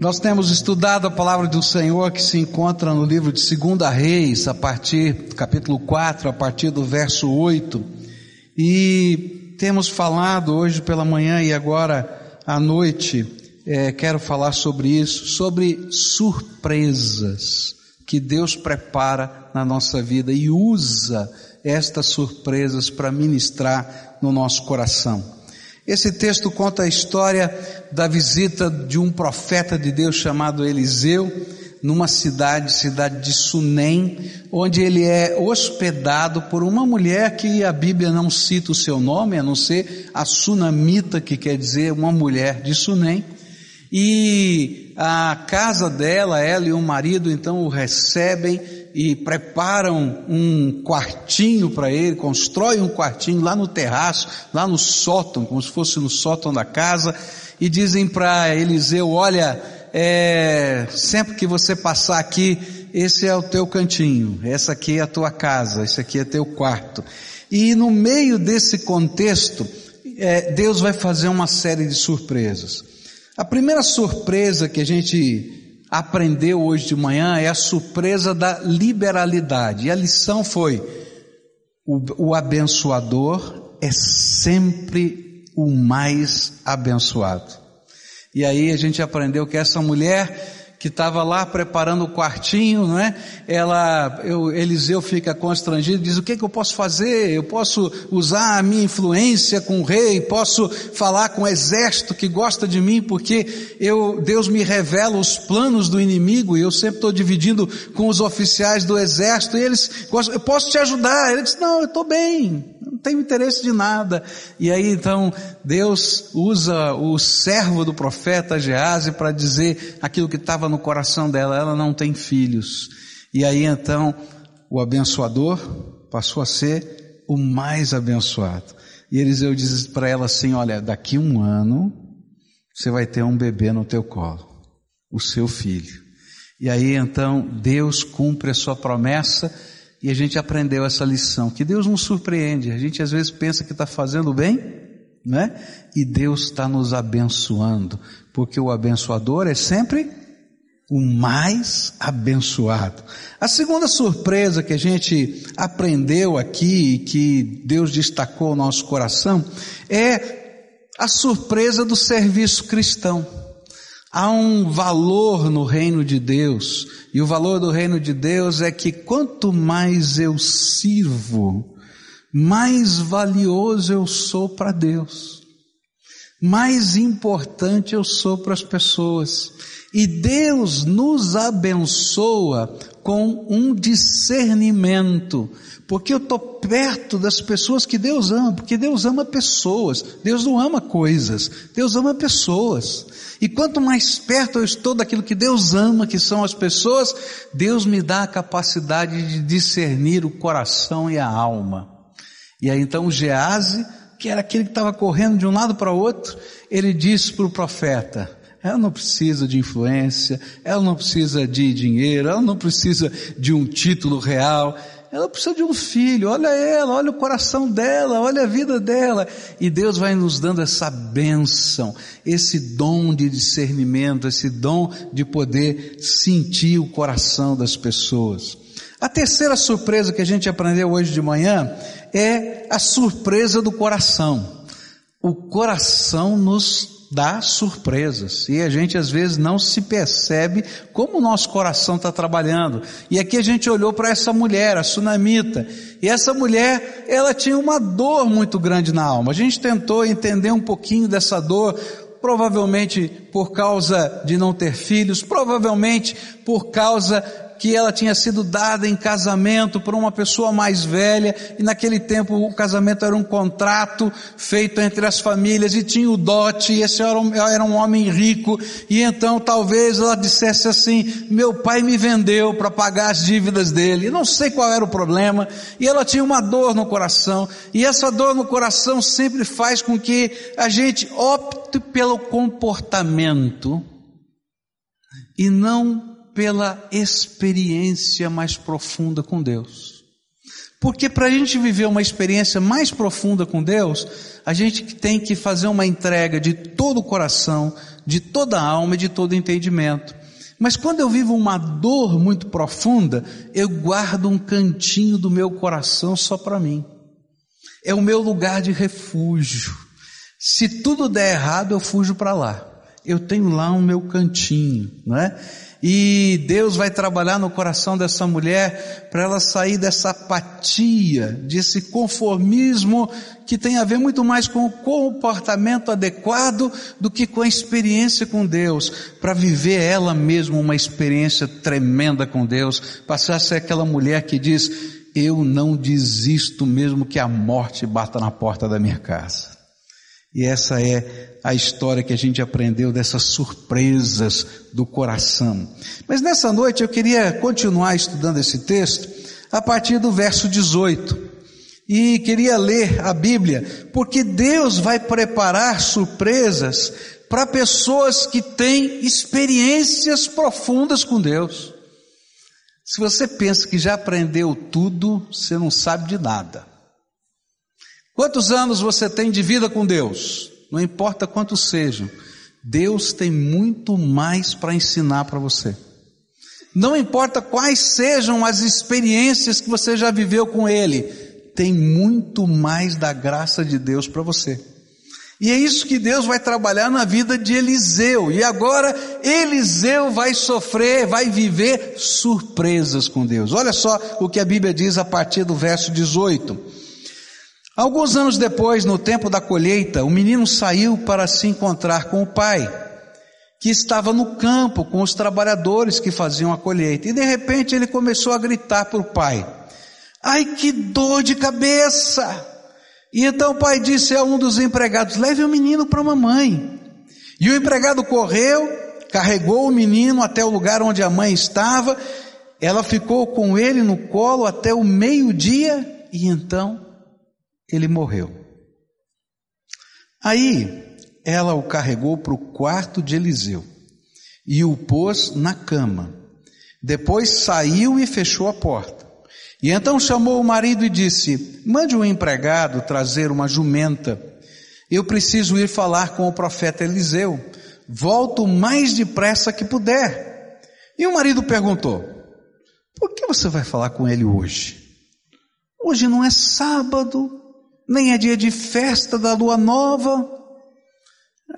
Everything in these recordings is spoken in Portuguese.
Nós temos estudado a palavra do Senhor que se encontra no livro de 2 Reis, a partir do capítulo 4, a partir do verso 8. E temos falado hoje pela manhã e agora à noite, é, quero falar sobre isso, sobre surpresas que Deus prepara na nossa vida e usa estas surpresas para ministrar no nosso coração. Esse texto conta a história da visita de um profeta de Deus chamado Eliseu, numa cidade, cidade de Sunem, onde ele é hospedado por uma mulher que a Bíblia não cita o seu nome, a não ser a Sunamita, que quer dizer uma mulher de Sunem. E a casa dela, ela e o marido então o recebem e preparam um quartinho para ele, constroem um quartinho lá no terraço, lá no sótão, como se fosse no sótão da casa, e dizem para Eliseu: Olha, é, sempre que você passar aqui, esse é o teu cantinho, essa aqui é a tua casa, esse aqui é teu quarto. E no meio desse contexto, é, Deus vai fazer uma série de surpresas. A primeira surpresa que a gente aprendeu hoje de manhã é a surpresa da liberalidade. E a lição foi: o, o abençoador é sempre o mais abençoado. E aí a gente aprendeu que essa mulher que estava lá preparando o quartinho, não é? Ela, eu, Eliseu fica constrangido, diz: o que, que eu posso fazer? Eu posso usar a minha influência com o rei, posso falar com o exército que gosta de mim, porque eu, Deus me revela os planos do inimigo e eu sempre estou dividindo com os oficiais do exército e eles, eu posso te ajudar. Ele diz: não, eu estou bem, não tenho interesse de nada. E aí então Deus usa o servo do profeta Gease para dizer aquilo que estava no coração dela, ela não tem filhos. E aí então o abençoador passou a ser o mais abençoado. E Eliseu diz para ela assim: Olha, daqui um ano você vai ter um bebê no teu colo, o seu filho. E aí então Deus cumpre a sua promessa e a gente aprendeu essa lição, que Deus nos surpreende. A gente às vezes pensa que está fazendo bem, né? E Deus está nos abençoando, porque o abençoador é sempre o mais abençoado. A segunda surpresa que a gente aprendeu aqui, que Deus destacou ao nosso coração, é a surpresa do serviço cristão. Há um valor no reino de Deus, e o valor do reino de Deus é que quanto mais eu sirvo, mais valioso eu sou para Deus, mais importante eu sou para as pessoas. E Deus nos abençoa com um discernimento, porque eu estou perto das pessoas que Deus ama, porque Deus ama pessoas, Deus não ama coisas, Deus ama pessoas. E quanto mais perto eu estou daquilo que Deus ama, que são as pessoas, Deus me dá a capacidade de discernir o coração e a alma. E aí então Gease, que era aquele que estava correndo de um lado para o outro, ele disse para o profeta, ela não precisa de influência, ela não precisa de dinheiro, ela não precisa de um título real, ela precisa de um filho, olha ela, olha o coração dela, olha a vida dela. E Deus vai nos dando essa bênção, esse dom de discernimento, esse dom de poder sentir o coração das pessoas. A terceira surpresa que a gente aprendeu hoje de manhã é a surpresa do coração. O coração nos dá surpresas e a gente às vezes não se percebe como o nosso coração está trabalhando. E aqui a gente olhou para essa mulher, a sunamita, e essa mulher, ela tinha uma dor muito grande na alma. A gente tentou entender um pouquinho dessa dor, provavelmente por causa de não ter filhos, provavelmente por causa que ela tinha sido dada em casamento por uma pessoa mais velha, e naquele tempo o casamento era um contrato feito entre as famílias, e tinha o dote, e esse era um, era um homem rico, e então talvez ela dissesse assim, meu pai me vendeu para pagar as dívidas dele, não sei qual era o problema, e ela tinha uma dor no coração, e essa dor no coração sempre faz com que a gente opte pelo comportamento, e não pela experiência mais profunda com Deus. Porque para a gente viver uma experiência mais profunda com Deus, a gente tem que fazer uma entrega de todo o coração, de toda a alma e de todo o entendimento. Mas quando eu vivo uma dor muito profunda, eu guardo um cantinho do meu coração só para mim. É o meu lugar de refúgio. Se tudo der errado, eu fujo para lá. Eu tenho lá um meu cantinho, não é? E Deus vai trabalhar no coração dessa mulher para ela sair dessa apatia, desse conformismo que tem a ver muito mais com o comportamento adequado do que com a experiência com Deus, para viver ela mesma uma experiência tremenda com Deus, passar a ser aquela mulher que diz: Eu não desisto mesmo que a morte bata na porta da minha casa. E essa é a história que a gente aprendeu dessas surpresas do coração. Mas nessa noite eu queria continuar estudando esse texto a partir do verso 18. E queria ler a Bíblia, porque Deus vai preparar surpresas para pessoas que têm experiências profundas com Deus. Se você pensa que já aprendeu tudo, você não sabe de nada. Quantos anos você tem de vida com Deus? Não importa quantos sejam, Deus tem muito mais para ensinar para você. Não importa quais sejam as experiências que você já viveu com Ele, tem muito mais da graça de Deus para você. E é isso que Deus vai trabalhar na vida de Eliseu. E agora Eliseu vai sofrer, vai viver surpresas com Deus. Olha só o que a Bíblia diz a partir do verso 18. Alguns anos depois, no tempo da colheita, o menino saiu para se encontrar com o pai, que estava no campo com os trabalhadores que faziam a colheita. E de repente ele começou a gritar para o pai: Ai que dor de cabeça! E então o pai disse a um dos empregados: Leve o menino para a mamãe. E o empregado correu, carregou o menino até o lugar onde a mãe estava. Ela ficou com ele no colo até o meio-dia e então ele morreu. Aí ela o carregou para o quarto de Eliseu e o pôs na cama. Depois saiu e fechou a porta. E então chamou o marido e disse: Mande um empregado trazer uma jumenta. Eu preciso ir falar com o profeta Eliseu. Volto o mais depressa que puder. E o marido perguntou: Por que você vai falar com ele hoje? Hoje não é sábado nem é dia de festa da lua nova.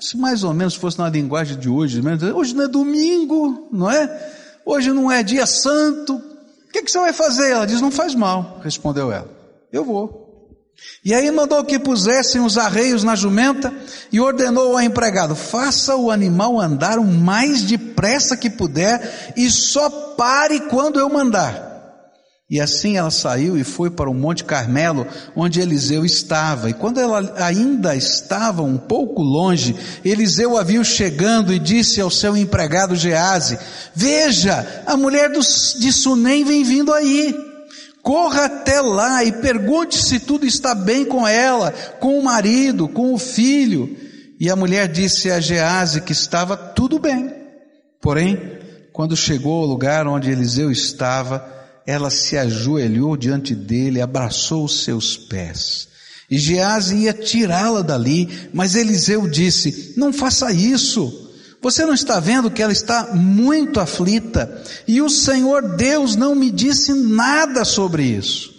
Se mais ou menos fosse na linguagem de hoje, hoje não é domingo, não é? Hoje não é dia santo. O que, que você vai fazer? Ela diz: Não faz mal, respondeu ela. Eu vou. E aí mandou que pusessem os arreios na jumenta e ordenou ao empregado: faça o animal andar o mais depressa que puder e só pare quando eu mandar. E assim ela saiu e foi para o Monte Carmelo, onde Eliseu estava. E quando ela ainda estava um pouco longe, Eliseu a viu chegando e disse ao seu empregado Gease: Veja, a mulher de Sunem vem vindo aí. Corra até lá e pergunte se tudo está bem com ela, com o marido, com o filho. E a mulher disse a Gease que estava tudo bem. Porém, quando chegou ao lugar onde Eliseu estava, ela se ajoelhou diante dele, abraçou os seus pés. E Gease ia tirá-la dali, mas Eliseu disse: Não faça isso. Você não está vendo que ela está muito aflita? E o Senhor Deus não me disse nada sobre isso.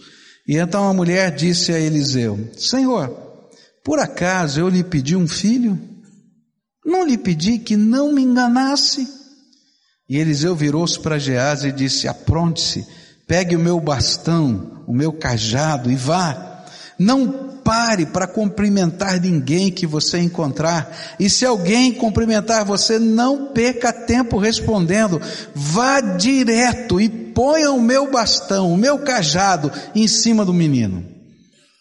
E então a mulher disse a Eliseu: Senhor, por acaso eu lhe pedi um filho? Não lhe pedi que não me enganasse? E Eliseu virou-se para Gease e disse: Apronte-se Pegue o meu bastão, o meu cajado e vá. Não pare para cumprimentar ninguém que você encontrar. E se alguém cumprimentar você, não perca tempo respondendo. Vá direto e ponha o meu bastão, o meu cajado em cima do menino.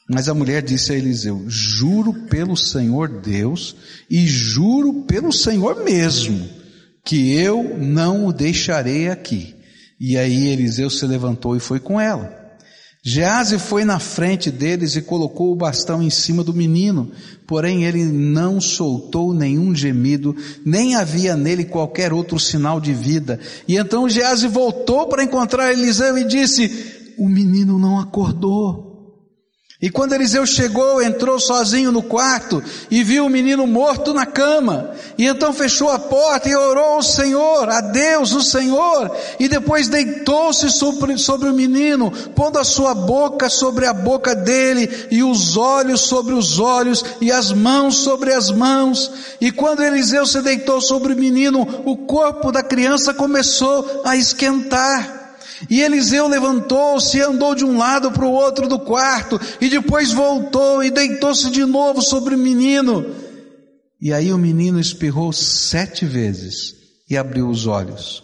Mas a mulher disse a Eliseu: Juro pelo Senhor Deus e juro pelo Senhor mesmo, que eu não o deixarei aqui e aí Eliseu se levantou e foi com ela. Gease foi na frente deles e colocou o bastão em cima do menino, porém ele não soltou nenhum gemido, nem havia nele qualquer outro sinal de vida. E então Gease voltou para encontrar Eliseu e disse: o menino não acordou. E quando Eliseu chegou, entrou sozinho no quarto e viu o menino morto na cama. E então fechou a porta e orou ao Senhor, a Deus, o Senhor. E depois deitou-se sobre, sobre o menino, pondo a sua boca sobre a boca dele, e os olhos sobre os olhos, e as mãos sobre as mãos. E quando Eliseu se deitou sobre o menino, o corpo da criança começou a esquentar. E Eliseu levantou-se e andou de um lado para o outro do quarto, e depois voltou e deitou-se de novo sobre o menino. E aí o menino espirrou sete vezes e abriu os olhos.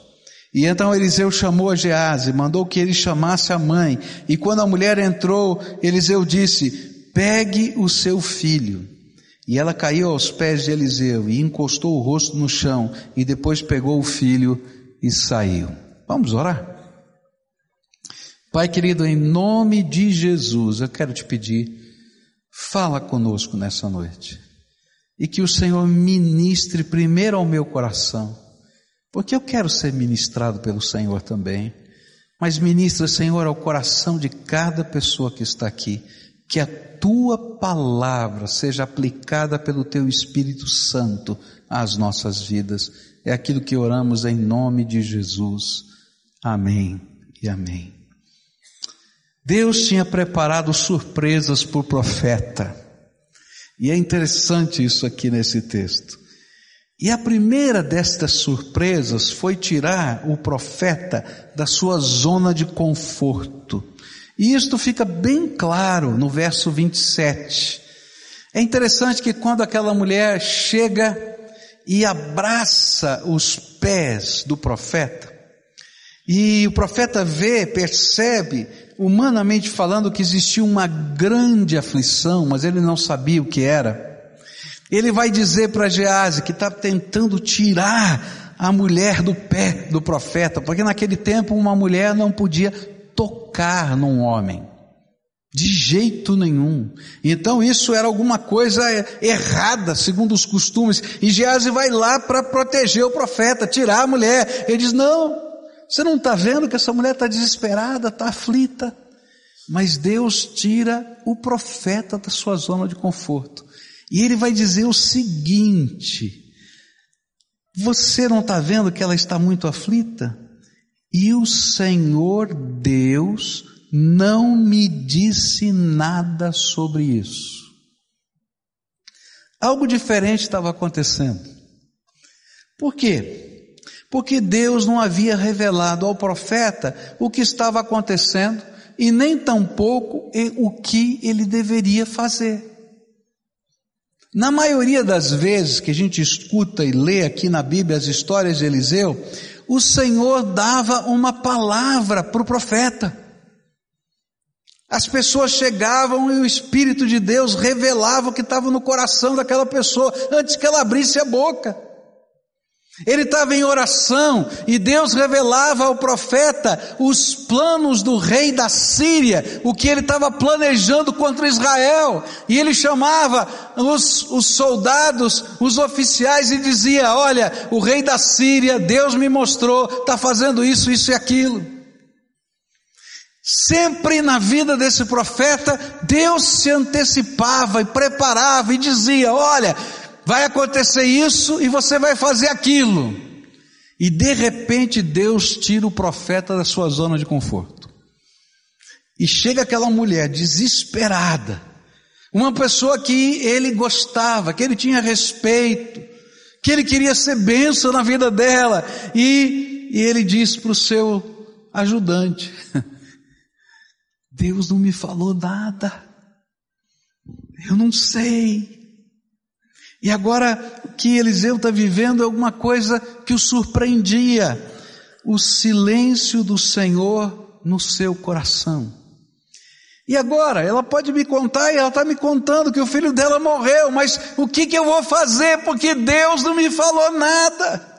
E então Eliseu chamou a Gease, mandou que ele chamasse a mãe, e quando a mulher entrou, Eliseu disse, pegue o seu filho. E ela caiu aos pés de Eliseu e encostou o rosto no chão, e depois pegou o filho e saiu. Vamos orar? Pai querido, em nome de Jesus, eu quero te pedir, fala conosco nessa noite. E que o Senhor ministre primeiro ao meu coração, porque eu quero ser ministrado pelo Senhor também. Mas ministra, Senhor, ao coração de cada pessoa que está aqui, que a tua palavra seja aplicada pelo teu Espírito Santo às nossas vidas. É aquilo que oramos em nome de Jesus. Amém e amém. Deus tinha preparado surpresas para o profeta. E é interessante isso aqui nesse texto. E a primeira destas surpresas foi tirar o profeta da sua zona de conforto. E isto fica bem claro no verso 27. É interessante que quando aquela mulher chega e abraça os pés do profeta, e o profeta vê, percebe humanamente falando, que existia uma grande aflição, mas ele não sabia o que era. Ele vai dizer para Gease que está tentando tirar a mulher do pé do profeta, porque naquele tempo uma mulher não podia tocar num homem. De jeito nenhum. Então isso era alguma coisa errada, segundo os costumes. E Gease vai lá para proteger o profeta, tirar a mulher. Ele diz: Não, você não está vendo que essa mulher está desesperada, está aflita? Mas Deus tira o profeta da sua zona de conforto. E ele vai dizer o seguinte: Você não está vendo que ela está muito aflita? E o Senhor Deus não me disse nada sobre isso. Algo diferente estava acontecendo. Por quê? Porque Deus não havia revelado ao profeta o que estava acontecendo e nem tampouco o que ele deveria fazer. Na maioria das vezes que a gente escuta e lê aqui na Bíblia as histórias de Eliseu, o Senhor dava uma palavra para o profeta. As pessoas chegavam e o Espírito de Deus revelava o que estava no coração daquela pessoa antes que ela abrisse a boca. Ele estava em oração e Deus revelava ao profeta os planos do rei da Síria, o que ele estava planejando contra Israel. E ele chamava os, os soldados, os oficiais e dizia: Olha, o rei da Síria, Deus me mostrou, está fazendo isso, isso e aquilo. Sempre na vida desse profeta, Deus se antecipava e preparava e dizia: Olha, vai acontecer isso e você vai fazer aquilo. E de repente Deus tira o profeta da sua zona de conforto. E chega aquela mulher desesperada, uma pessoa que ele gostava, que ele tinha respeito, que ele queria ser benção na vida dela, e, e ele diz para o seu ajudante: Deus não me falou nada, eu não sei. E agora o que Eliseu está vivendo é alguma coisa que o surpreendia: o silêncio do Senhor no seu coração. E agora, ela pode me contar, e ela está me contando que o filho dela morreu, mas o que, que eu vou fazer? Porque Deus não me falou nada.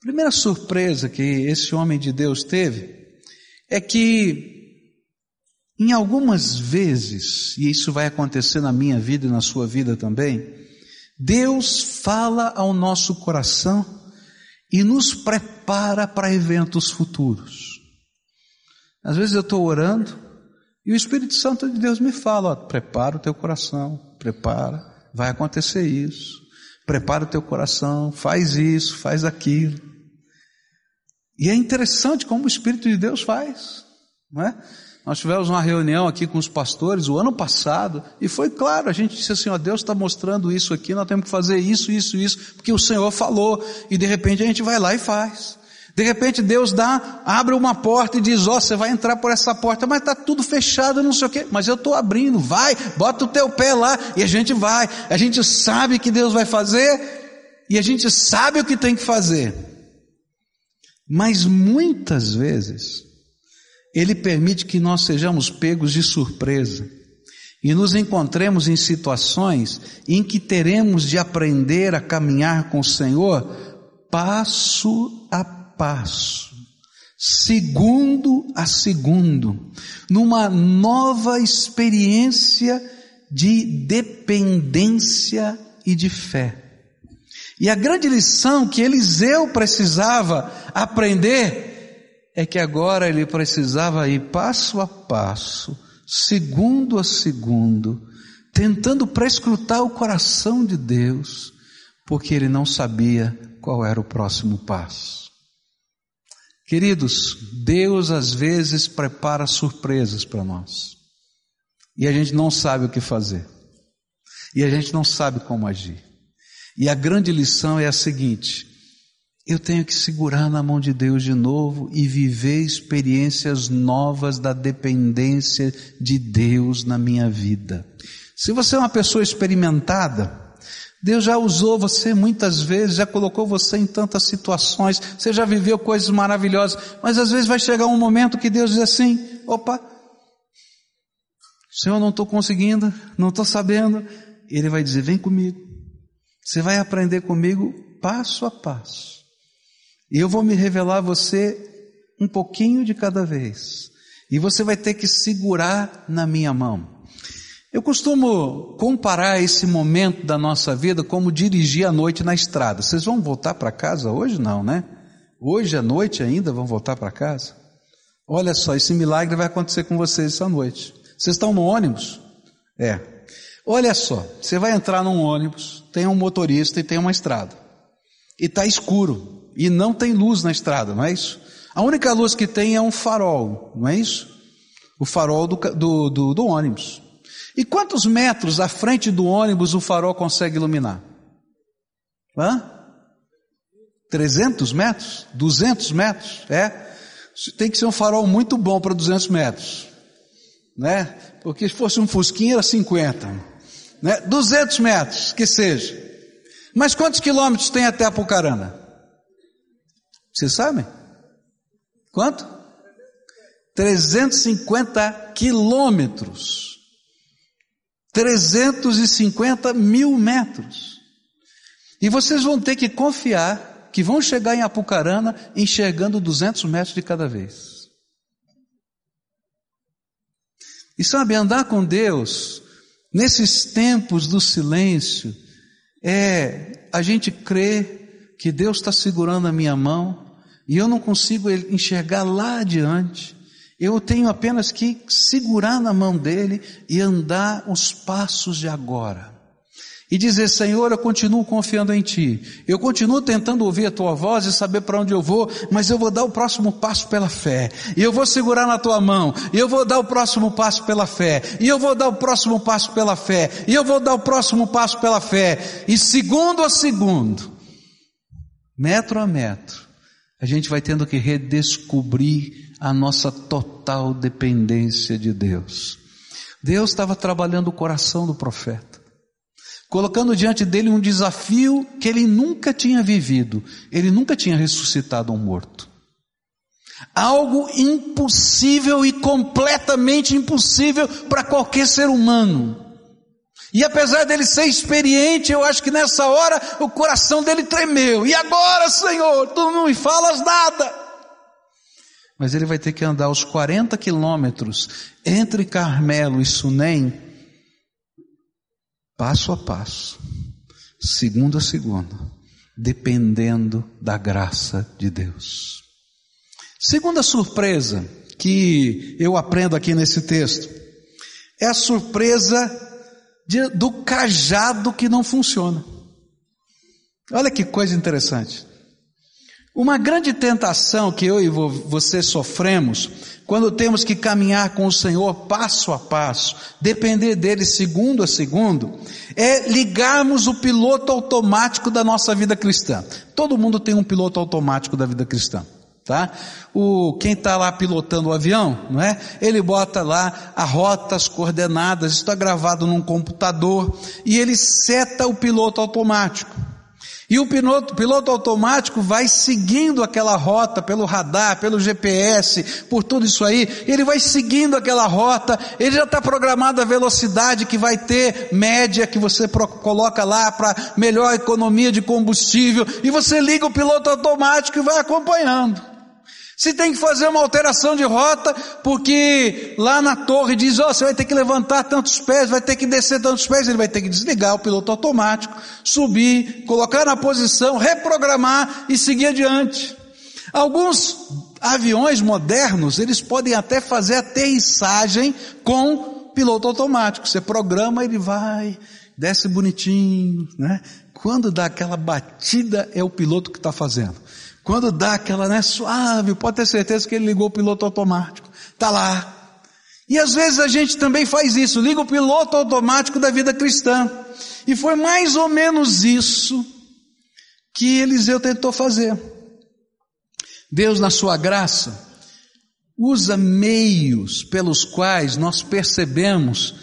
Primeira surpresa que esse homem de Deus teve é que em algumas vezes, e isso vai acontecer na minha vida e na sua vida também, Deus fala ao nosso coração e nos prepara para eventos futuros. Às vezes eu estou orando e o Espírito Santo de Deus me fala: ó, prepara o teu coração, prepara, vai acontecer isso. Prepara o teu coração, faz isso, faz aquilo. E é interessante como o Espírito de Deus faz, não é? Nós tivemos uma reunião aqui com os pastores o ano passado e foi claro, a gente disse assim, ó, Deus está mostrando isso aqui, nós temos que fazer isso, isso, isso, porque o Senhor falou e de repente a gente vai lá e faz. De repente Deus dá, abre uma porta e diz, ó, oh, você vai entrar por essa porta, mas está tudo fechado, não sei o quê, mas eu estou abrindo, vai, bota o teu pé lá e a gente vai. A gente sabe que Deus vai fazer e a gente sabe o que tem que fazer. Mas muitas vezes ele permite que nós sejamos pegos de surpresa e nos encontremos em situações em que teremos de aprender a caminhar com o Senhor passo a passo, segundo a segundo, numa nova experiência de dependência e de fé. E a grande lição que Eliseu precisava aprender é que agora ele precisava ir passo a passo, segundo a segundo, tentando prescrutar o coração de Deus, porque ele não sabia qual era o próximo passo. Queridos, Deus às vezes prepara surpresas para nós. E a gente não sabe o que fazer. E a gente não sabe como agir. E a grande lição é a seguinte: eu tenho que segurar na mão de Deus de novo e viver experiências novas da dependência de Deus na minha vida. Se você é uma pessoa experimentada, Deus já usou você muitas vezes, já colocou você em tantas situações, você já viveu coisas maravilhosas, mas às vezes vai chegar um momento que Deus diz assim: opa, Senhor, não estou conseguindo, não estou sabendo. Ele vai dizer: vem comigo, você vai aprender comigo passo a passo. E eu vou me revelar a você um pouquinho de cada vez. E você vai ter que segurar na minha mão. Eu costumo comparar esse momento da nossa vida como dirigir à noite na estrada. Vocês vão voltar para casa hoje? Não, né? Hoje à noite ainda vão voltar para casa? Olha só, esse milagre vai acontecer com vocês essa noite. Vocês estão no ônibus? É. Olha só, você vai entrar num ônibus, tem um motorista e tem uma estrada. E está escuro e não tem luz na estrada, não é isso? A única luz que tem é um farol, não é isso? O farol do, do, do, do ônibus. E quantos metros à frente do ônibus o farol consegue iluminar? Hã? 300 metros? 200 metros? É? Tem que ser um farol muito bom para 200 metros. Né? Porque se fosse um fusquinha era 50. Né? 200 metros, que seja. Mas quantos quilômetros tem até Apucarana? Vocês sabem? Quanto? 350 quilômetros. 350 mil metros. E vocês vão ter que confiar que vão chegar em Apucarana enxergando 200 metros de cada vez. E sabe, andar com Deus, nesses tempos do silêncio, é a gente crer que Deus está segurando a minha mão, e eu não consigo enxergar lá adiante. Eu tenho apenas que segurar na mão dele e andar os passos de agora. E dizer, Senhor, eu continuo confiando em Ti. Eu continuo tentando ouvir a Tua voz e saber para onde eu vou, mas eu vou dar o próximo passo pela fé. E eu vou segurar na Tua mão. E eu vou dar o próximo passo pela fé. E eu vou dar o próximo passo pela fé. E eu vou dar o próximo passo pela fé. E segundo a segundo, metro a metro, a gente vai tendo que redescobrir a nossa total dependência de Deus. Deus estava trabalhando o coração do profeta, colocando diante dele um desafio que ele nunca tinha vivido, ele nunca tinha ressuscitado um morto. Algo impossível e completamente impossível para qualquer ser humano. E apesar dele ser experiente, eu acho que nessa hora o coração dele tremeu. E agora, Senhor, tu não me falas nada. Mas ele vai ter que andar os 40 quilômetros entre Carmelo e Sunem, passo a passo, segundo a segundo, dependendo da graça de Deus. Segunda surpresa que eu aprendo aqui nesse texto? É a surpresa de, do cajado que não funciona. Olha que coisa interessante. Uma grande tentação que eu e você sofremos quando temos que caminhar com o Senhor passo a passo, depender dele segundo a segundo, é ligarmos o piloto automático da nossa vida cristã. Todo mundo tem um piloto automático da vida cristã. Tá? O, quem está lá pilotando o avião, não é? Ele bota lá a rota, as coordenadas, está gravado num computador e ele seta o piloto automático. E o piloto, piloto, automático vai seguindo aquela rota pelo radar, pelo GPS, por tudo isso aí. Ele vai seguindo aquela rota. Ele já está programado a velocidade que vai ter média que você coloca lá para melhor economia de combustível. E você liga o piloto automático e vai acompanhando. Se tem que fazer uma alteração de rota, porque lá na torre diz, ó, oh, você vai ter que levantar tantos pés, vai ter que descer tantos pés, ele vai ter que desligar o piloto automático, subir, colocar na posição, reprogramar e seguir adiante. Alguns aviões modernos, eles podem até fazer aterrissagem com piloto automático. Você programa, ele vai, desce bonitinho, né? Quando dá aquela batida, é o piloto que está fazendo. Quando dá aquela, né, suave, pode ter certeza que ele ligou o piloto automático. Tá lá. E às vezes a gente também faz isso, liga o piloto automático da vida cristã. E foi mais ou menos isso que Eliseu tentou fazer. Deus, na sua graça, usa meios pelos quais nós percebemos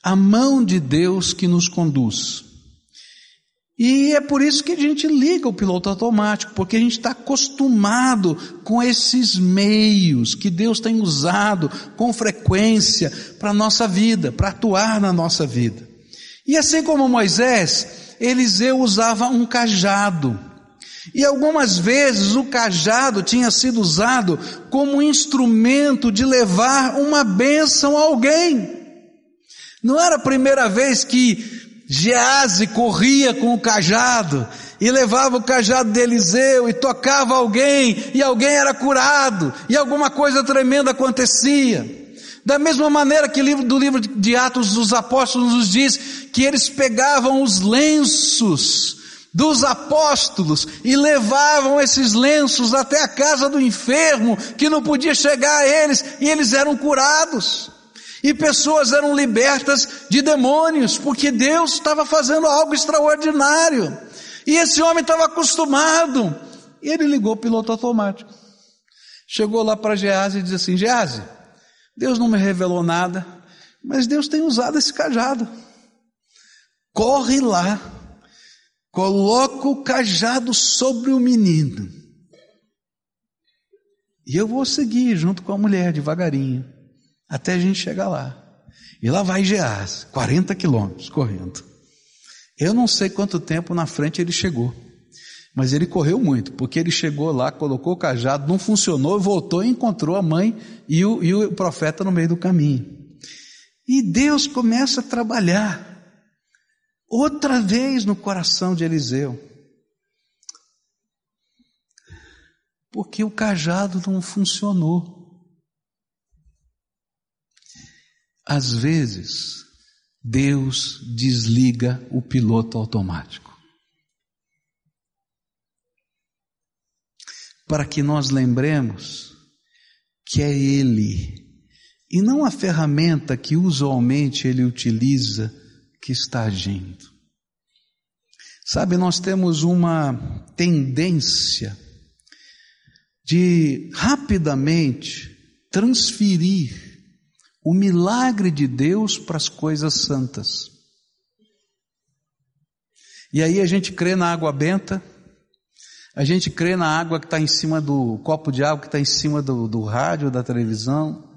a mão de Deus que nos conduz. E é por isso que a gente liga o piloto automático, porque a gente está acostumado com esses meios que Deus tem usado com frequência para a nossa vida, para atuar na nossa vida. E assim como Moisés, Eliseu usava um cajado. E algumas vezes o cajado tinha sido usado como instrumento de levar uma bênção a alguém. Não era a primeira vez que Gease corria com o cajado e levava o cajado de Eliseu e tocava alguém e alguém era curado e alguma coisa tremenda acontecia. Da mesma maneira que do livro de Atos dos Apóstolos nos diz que eles pegavam os lenços dos apóstolos e levavam esses lenços até a casa do enfermo que não podia chegar a eles e eles eram curados. E pessoas eram libertas de demônios, porque Deus estava fazendo algo extraordinário. E esse homem estava acostumado. E ele ligou o piloto automático. Chegou lá para Gease e disse assim: Gease, Deus não me revelou nada, mas Deus tem usado esse cajado. Corre lá, coloca o cajado sobre o menino. E eu vou seguir junto com a mulher devagarinho até a gente chegar lá. E lá vai Geás, 40 quilômetros correndo. Eu não sei quanto tempo na frente ele chegou, mas ele correu muito, porque ele chegou lá, colocou o cajado, não funcionou, voltou e encontrou a mãe e o, e o profeta no meio do caminho. E Deus começa a trabalhar outra vez no coração de Eliseu. Porque o cajado não funcionou. Às vezes, Deus desliga o piloto automático. Para que nós lembremos que é Ele, e não a ferramenta que usualmente Ele utiliza, que está agindo. Sabe, nós temos uma tendência de rapidamente transferir o milagre de Deus para as coisas santas. E aí a gente crê na água benta, a gente crê na água que está em cima do copo de água que está em cima do, do rádio, da televisão,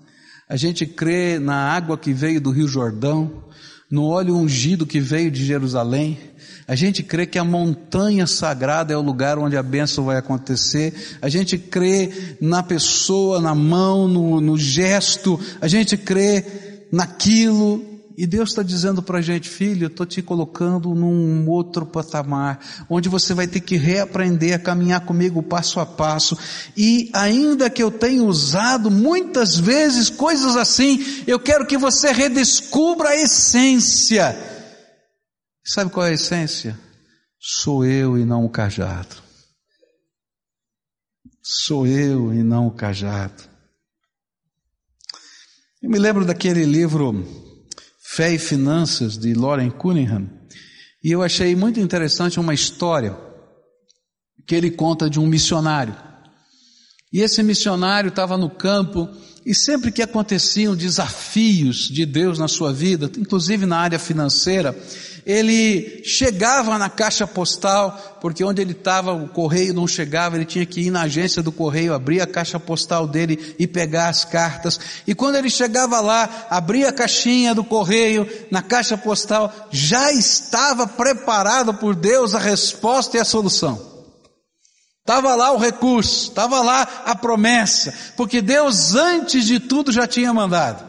a gente crê na água que veio do Rio Jordão, no óleo ungido que veio de Jerusalém, a gente crê que a montanha sagrada é o lugar onde a bênção vai acontecer. A gente crê na pessoa, na mão, no, no gesto. A gente crê naquilo. E Deus está dizendo para a gente, filho, eu estou te colocando num outro patamar, onde você vai ter que reaprender a caminhar comigo passo a passo. E ainda que eu tenha usado muitas vezes coisas assim, eu quero que você redescubra a essência. Sabe qual é a essência? Sou eu e não o cajado. Sou eu e não o cajado. Eu me lembro daquele livro Fé e Finanças, de Lauren Cunningham, e eu achei muito interessante uma história que ele conta de um missionário. E esse missionário estava no campo e sempre que aconteciam desafios de Deus na sua vida, inclusive na área financeira, ele chegava na caixa postal, porque onde ele estava o correio não chegava, ele tinha que ir na agência do correio, abrir a caixa postal dele e pegar as cartas. E quando ele chegava lá, abria a caixinha do correio, na caixa postal, já estava preparado por Deus a resposta e a solução. Estava lá o recurso, estava lá a promessa, porque Deus antes de tudo já tinha mandado.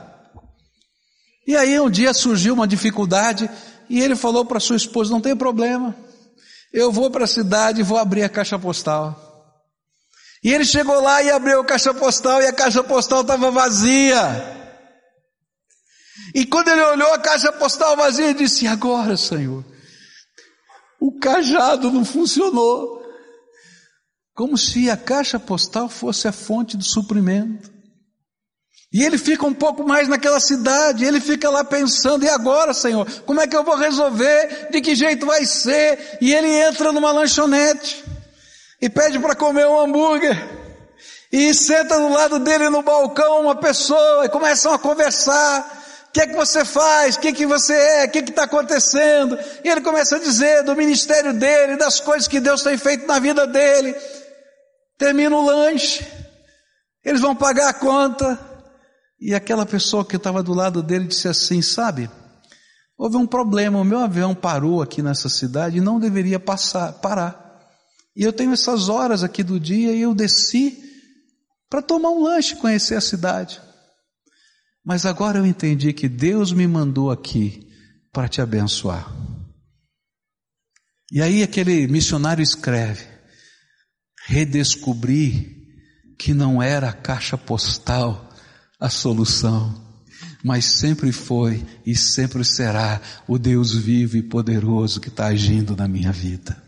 E aí um dia surgiu uma dificuldade e ele falou para sua esposa: não tem problema, eu vou para a cidade e vou abrir a caixa postal. E ele chegou lá e abriu a caixa postal e a caixa postal estava vazia. E quando ele olhou a caixa postal vazia, ele disse: agora, Senhor, o cajado não funcionou como se a caixa postal fosse a fonte do suprimento. E ele fica um pouco mais naquela cidade, ele fica lá pensando, e agora, Senhor, como é que eu vou resolver? De que jeito vai ser? E ele entra numa lanchonete e pede para comer um hambúrguer. E senta do lado dele no balcão uma pessoa e começam a conversar. O que é que você faz? O que é que você é? O que é que está acontecendo? E ele começa a dizer do ministério dele, das coisas que Deus tem feito na vida dele. Termina o lanche, eles vão pagar a conta, e aquela pessoa que estava do lado dele disse assim: Sabe, houve um problema, o meu avião parou aqui nessa cidade e não deveria passar, parar. E eu tenho essas horas aqui do dia e eu desci para tomar um lanche conhecer a cidade. Mas agora eu entendi que Deus me mandou aqui para te abençoar. E aí aquele missionário escreve: redescobri que não era a caixa postal a solução, mas sempre foi e sempre será o Deus vivo e poderoso que está agindo na minha vida.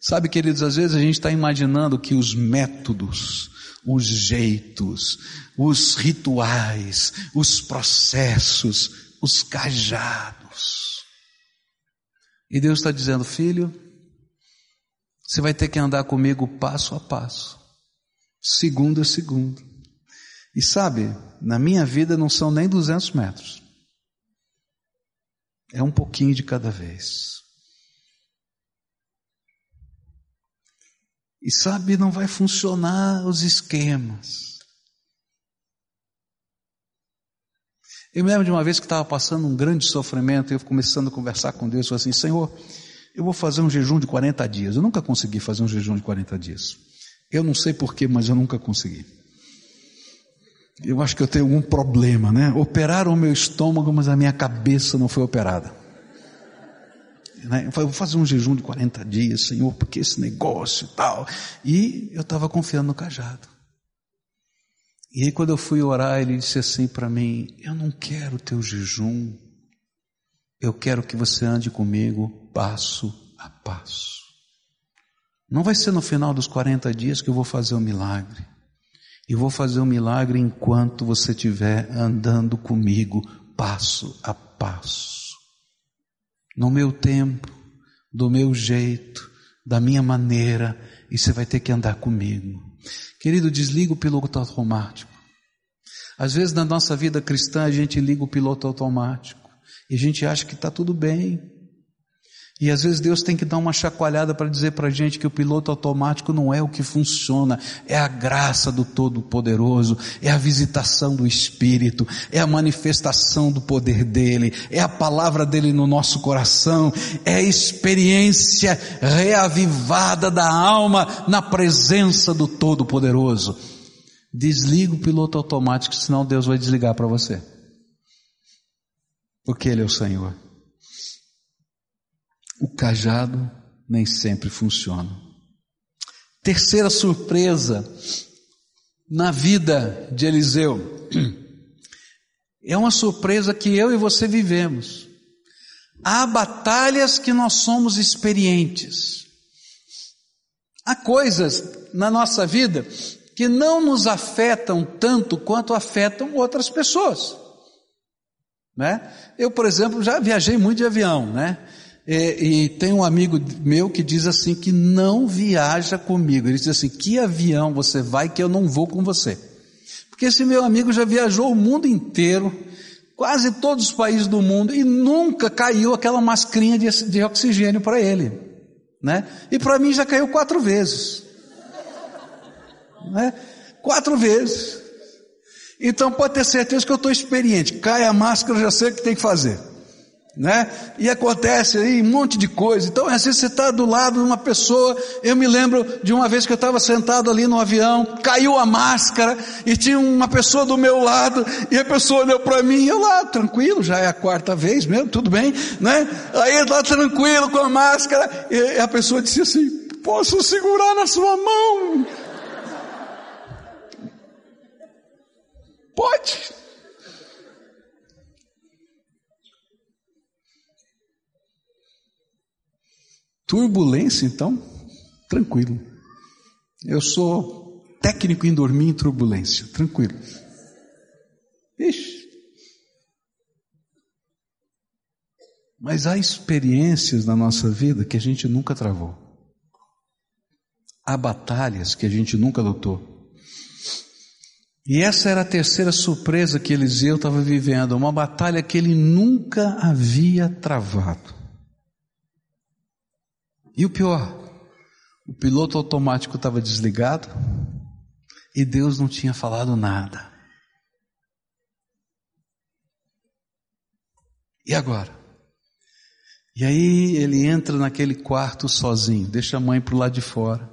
Sabe, queridos, às vezes a gente está imaginando que os métodos, os jeitos, os rituais, os processos, os cajados. E Deus está dizendo, filho, você vai ter que andar comigo passo a passo, segundo a segundo. E sabe, na minha vida não são nem 200 metros. É um pouquinho de cada vez. E sabe, não vai funcionar os esquemas. Eu me lembro de uma vez que estava passando um grande sofrimento, e eu começando a conversar com Deus, eu assim, Senhor, eu vou fazer um jejum de 40 dias. Eu nunca consegui fazer um jejum de 40 dias. Eu não sei porquê, mas eu nunca consegui. Eu acho que eu tenho algum problema, né? Operaram o meu estômago, mas a minha cabeça não foi operada. Né? Eu falei, vou fazer um jejum de 40 dias, Senhor, porque esse negócio e tal. E eu estava confiando no cajado. E aí quando eu fui orar, ele disse assim para mim, eu não quero teu jejum, eu quero que você ande comigo passo a passo. Não vai ser no final dos 40 dias que eu vou fazer o milagre. E vou fazer um milagre enquanto você estiver andando comigo passo a passo. No meu tempo, do meu jeito, da minha maneira, e você vai ter que andar comigo. Querido, desliga o piloto automático. Às vezes na nossa vida cristã a gente liga o piloto automático. E a gente acha que está tudo bem. E às vezes Deus tem que dar uma chacoalhada para dizer para a gente que o piloto automático não é o que funciona, é a graça do Todo-Poderoso, é a visitação do Espírito, é a manifestação do poder dEle, é a palavra dEle no nosso coração, é a experiência reavivada da alma na presença do Todo-Poderoso. Desliga o piloto automático, senão Deus vai desligar para você. porque Ele é o Senhor. O cajado nem sempre funciona. Terceira surpresa na vida de Eliseu. É uma surpresa que eu e você vivemos. Há batalhas que nós somos experientes. Há coisas na nossa vida que não nos afetam tanto quanto afetam outras pessoas. Né? Eu, por exemplo, já viajei muito de avião, né? E, e, tem um amigo meu que diz assim que não viaja comigo. Ele diz assim: que avião você vai que eu não vou com você? Porque esse meu amigo já viajou o mundo inteiro, quase todos os países do mundo, e nunca caiu aquela mascrinha de, de oxigênio para ele, né? E para mim já caiu quatro vezes, né? Quatro vezes. Então pode ter certeza que eu estou experiente. Cai a máscara, já sei o que tem que fazer né? E acontece aí um monte de coisa. Então, às vezes você está do lado de uma pessoa. Eu me lembro de uma vez que eu estava sentado ali no avião, caiu a máscara e tinha uma pessoa do meu lado e a pessoa olhou para mim, eu lá tranquilo, já é a quarta vez mesmo, tudo bem, né? Aí lá tranquilo com a máscara e a pessoa disse assim: posso segurar na sua mão? Pode. Turbulência, então, tranquilo. Eu sou técnico em dormir em turbulência, tranquilo. Ixi. Mas há experiências na nossa vida que a gente nunca travou. Há batalhas que a gente nunca lutou. E essa era a terceira surpresa que Eliseu estava vivendo, uma batalha que ele nunca havia travado. E o pior, o piloto automático estava desligado e Deus não tinha falado nada. E agora? E aí ele entra naquele quarto sozinho, deixa a mãe para o lado de fora.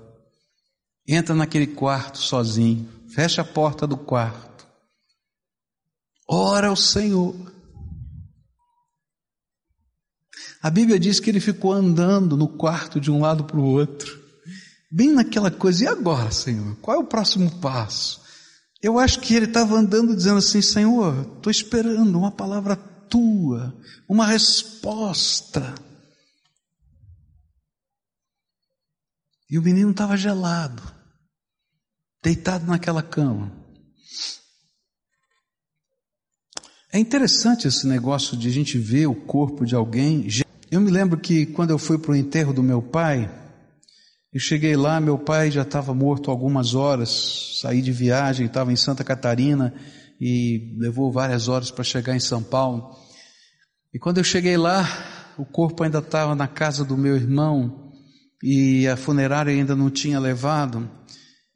Entra naquele quarto sozinho, fecha a porta do quarto. Ora ao Senhor. A Bíblia diz que ele ficou andando no quarto de um lado para o outro, bem naquela coisa, e agora, Senhor? Qual é o próximo passo? Eu acho que ele estava andando dizendo assim: Senhor, estou esperando uma palavra tua, uma resposta. E o menino estava gelado, deitado naquela cama. É interessante esse negócio de a gente ver o corpo de alguém eu me lembro que quando eu fui para o enterro do meu pai, eu cheguei lá, meu pai já estava morto algumas horas, saí de viagem, estava em Santa Catarina e levou várias horas para chegar em São Paulo. E quando eu cheguei lá, o corpo ainda estava na casa do meu irmão e a funerária ainda não tinha levado,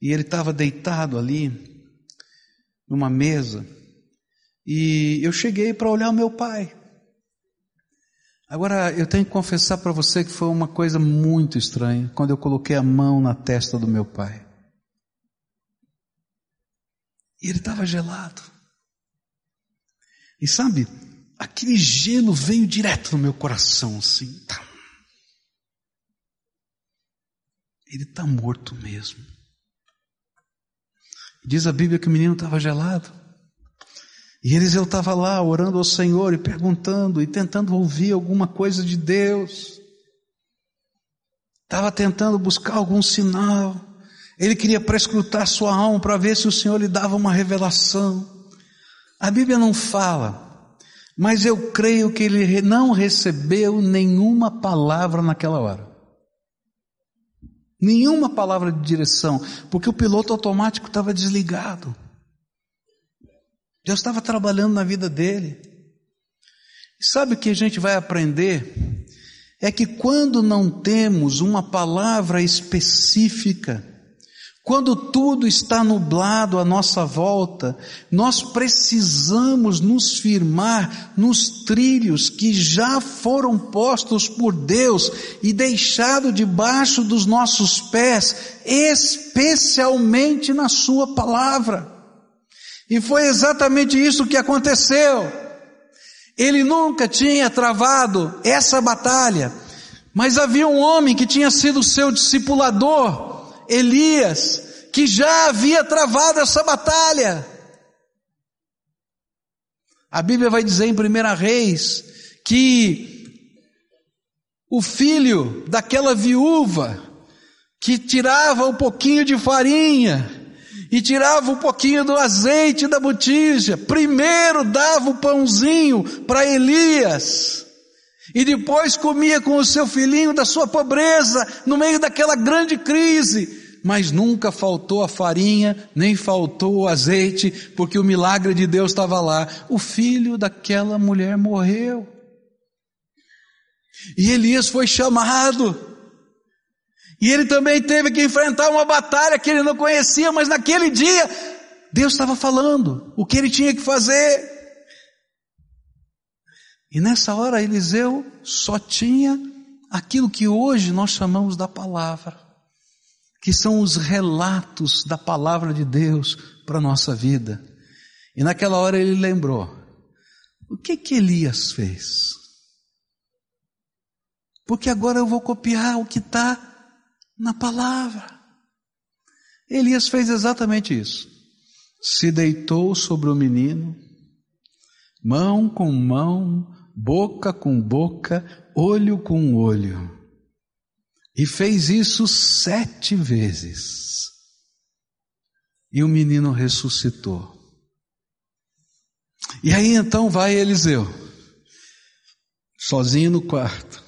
e ele estava deitado ali, numa mesa, e eu cheguei para olhar o meu pai. Agora, eu tenho que confessar para você que foi uma coisa muito estranha quando eu coloquei a mão na testa do meu pai. E ele estava gelado. E sabe, aquele gelo veio direto no meu coração, assim. Tá. Ele está morto mesmo. Diz a Bíblia que o menino estava gelado. E Eliseu estava lá orando ao Senhor e perguntando e tentando ouvir alguma coisa de Deus. Estava tentando buscar algum sinal. Ele queria prescrutar sua alma para ver se o Senhor lhe dava uma revelação. A Bíblia não fala, mas eu creio que ele não recebeu nenhuma palavra naquela hora. Nenhuma palavra de direção, porque o piloto automático estava desligado. Deus estava trabalhando na vida dele. E sabe o que a gente vai aprender? É que quando não temos uma palavra específica, quando tudo está nublado à nossa volta, nós precisamos nos firmar nos trilhos que já foram postos por Deus e deixado debaixo dos nossos pés, especialmente na Sua palavra. E foi exatamente isso que aconteceu. Ele nunca tinha travado essa batalha, mas havia um homem que tinha sido seu discipulador, Elias, que já havia travado essa batalha. A Bíblia vai dizer em 1 Reis que o filho daquela viúva que tirava um pouquinho de farinha e tirava um pouquinho do azeite da botija. Primeiro dava o pãozinho para Elias. E depois comia com o seu filhinho da sua pobreza, no meio daquela grande crise. Mas nunca faltou a farinha, nem faltou o azeite, porque o milagre de Deus estava lá. O filho daquela mulher morreu. E Elias foi chamado. E ele também teve que enfrentar uma batalha que ele não conhecia, mas naquele dia Deus estava falando o que ele tinha que fazer. E nessa hora Eliseu só tinha aquilo que hoje nós chamamos da palavra, que são os relatos da palavra de Deus para a nossa vida. E naquela hora ele lembrou: o que que Elias fez? Porque agora eu vou copiar o que está na palavra. Elias fez exatamente isso. Se deitou sobre o menino, mão com mão, boca com boca, olho com olho. E fez isso sete vezes. E o menino ressuscitou. E aí então vai Eliseu, sozinho no quarto.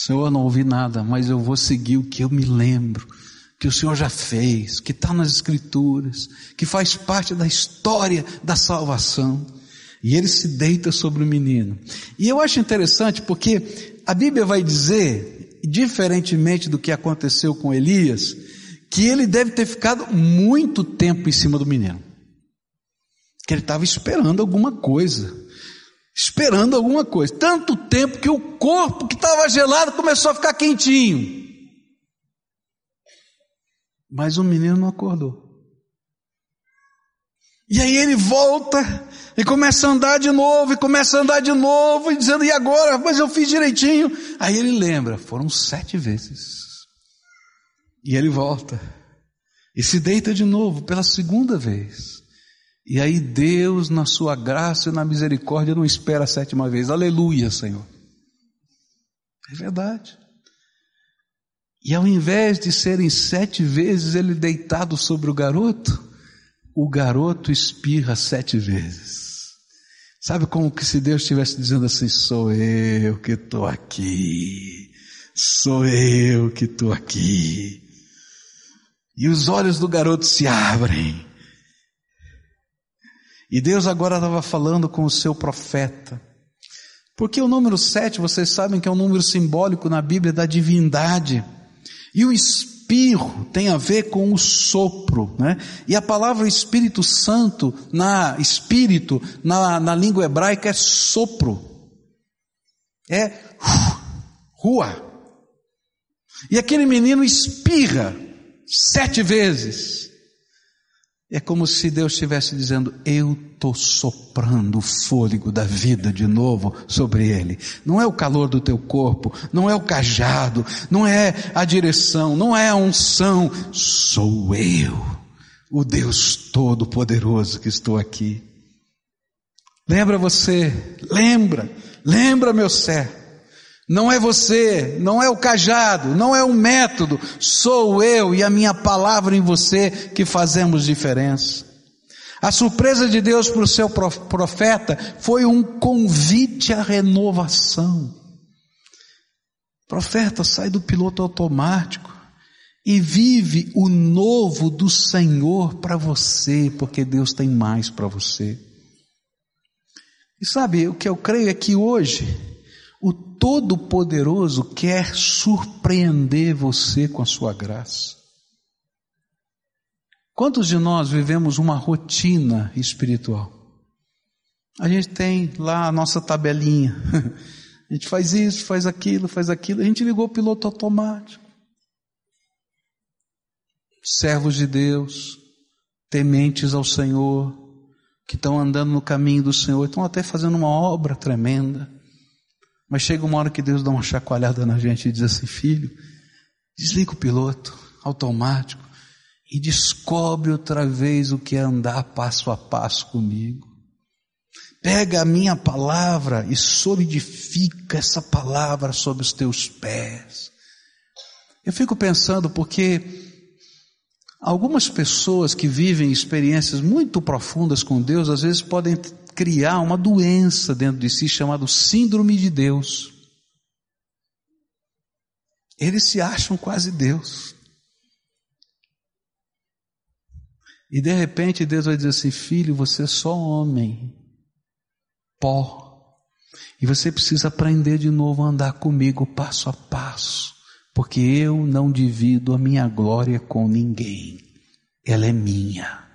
Senhor, eu não ouvi nada, mas eu vou seguir o que eu me lembro, que o Senhor já fez, que está nas Escrituras, que faz parte da história da salvação. E ele se deita sobre o menino. E eu acho interessante porque a Bíblia vai dizer, diferentemente do que aconteceu com Elias, que ele deve ter ficado muito tempo em cima do menino. Que ele estava esperando alguma coisa esperando alguma coisa. Tanto tempo que o corpo que estava gelado começou a ficar quentinho. Mas o menino não acordou. E aí ele volta e começa a andar de novo, e começa a andar de novo, e dizendo, e agora? Mas eu fiz direitinho. Aí ele lembra, foram sete vezes. E ele volta. E se deita de novo pela segunda vez. E aí Deus, na sua graça e na misericórdia, não espera a sétima vez. Aleluia, Senhor. É verdade. E ao invés de serem sete vezes ele deitado sobre o garoto, o garoto espirra sete vezes. Sabe como que se Deus estivesse dizendo assim, sou eu que estou aqui, sou eu que estou aqui. E os olhos do garoto se abrem. E Deus agora estava falando com o seu profeta. Porque o número sete, vocês sabem que é um número simbólico na Bíblia da divindade. E o espirro tem a ver com o sopro, né? E a palavra Espírito Santo, na espírito, na, na língua hebraica é sopro. É rua. E aquele menino espirra sete vezes. É como se Deus estivesse dizendo: Eu estou soprando o fôlego da vida de novo sobre ele. Não é o calor do teu corpo, não é o cajado, não é a direção, não é a unção, sou eu, o Deus Todo-Poderoso que estou aqui. Lembra você, lembra, lembra meu servo. Não é você, não é o cajado, não é o método, sou eu e a minha palavra em você que fazemos diferença. A surpresa de Deus para o seu profeta foi um convite à renovação. Profeta, sai do piloto automático e vive o novo do Senhor para você, porque Deus tem mais para você. E sabe, o que eu creio é que hoje, o Todo-Poderoso quer surpreender você com a sua graça. Quantos de nós vivemos uma rotina espiritual? A gente tem lá a nossa tabelinha. A gente faz isso, faz aquilo, faz aquilo. A gente ligou o piloto automático. Servos de Deus, tementes ao Senhor, que estão andando no caminho do Senhor, estão até fazendo uma obra tremenda. Mas chega uma hora que Deus dá uma chacoalhada na gente e diz assim: filho, desliga o piloto automático e descobre outra vez o que é andar passo a passo comigo. Pega a minha palavra e solidifica essa palavra sobre os teus pés. Eu fico pensando porque algumas pessoas que vivem experiências muito profundas com Deus, às vezes podem criar uma doença dentro de si chamada síndrome de Deus. Eles se acham quase Deus. E de repente Deus vai dizer assim: Filho, você é só homem pó. E você precisa aprender de novo a andar comigo passo a passo, porque eu não divido a minha glória com ninguém. Ela é minha.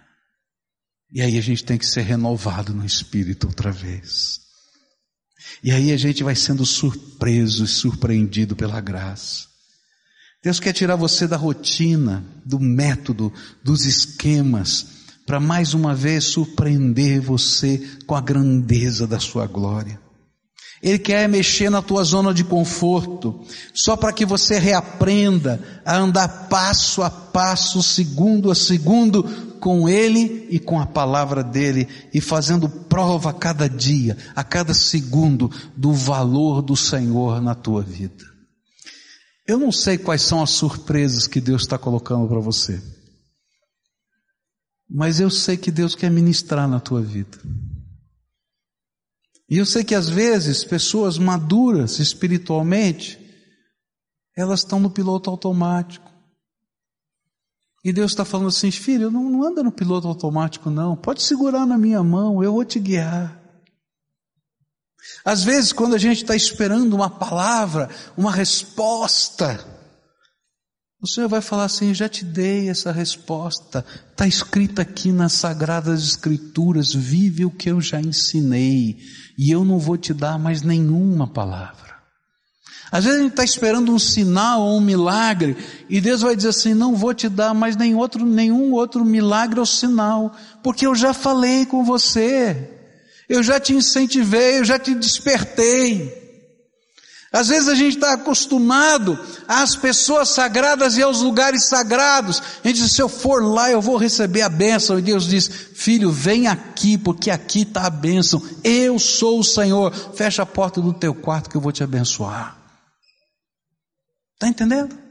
E aí a gente tem que ser renovado no espírito outra vez. E aí a gente vai sendo surpreso e surpreendido pela graça. Deus quer tirar você da rotina, do método, dos esquemas, para mais uma vez surpreender você com a grandeza da sua glória. Ele quer mexer na tua zona de conforto, só para que você reaprenda a andar passo a passo, segundo a segundo, com Ele e com a palavra dEle, e fazendo prova a cada dia, a cada segundo, do valor do Senhor na tua vida. Eu não sei quais são as surpresas que Deus está colocando para você. Mas eu sei que Deus quer ministrar na tua vida. E eu sei que às vezes pessoas maduras espiritualmente, elas estão no piloto automático. E Deus está falando assim, filho, não, não anda no piloto automático não, pode segurar na minha mão, eu vou te guiar. Às vezes, quando a gente está esperando uma palavra, uma resposta, o Senhor vai falar assim: já te dei essa resposta, está escrita aqui nas Sagradas Escrituras, vive o que eu já ensinei, e eu não vou te dar mais nenhuma palavra. Às vezes a gente está esperando um sinal ou um milagre, e Deus vai dizer assim: não vou te dar mais outro, nenhum outro milagre ou sinal, porque eu já falei com você, eu já te incentivei, eu já te despertei. Às vezes a gente está acostumado às pessoas sagradas e aos lugares sagrados. A gente diz, se eu for lá, eu vou receber a bênção. E Deus diz, filho, vem aqui, porque aqui está a bênção. Eu sou o Senhor. Fecha a porta do teu quarto que eu vou te abençoar. Está entendendo?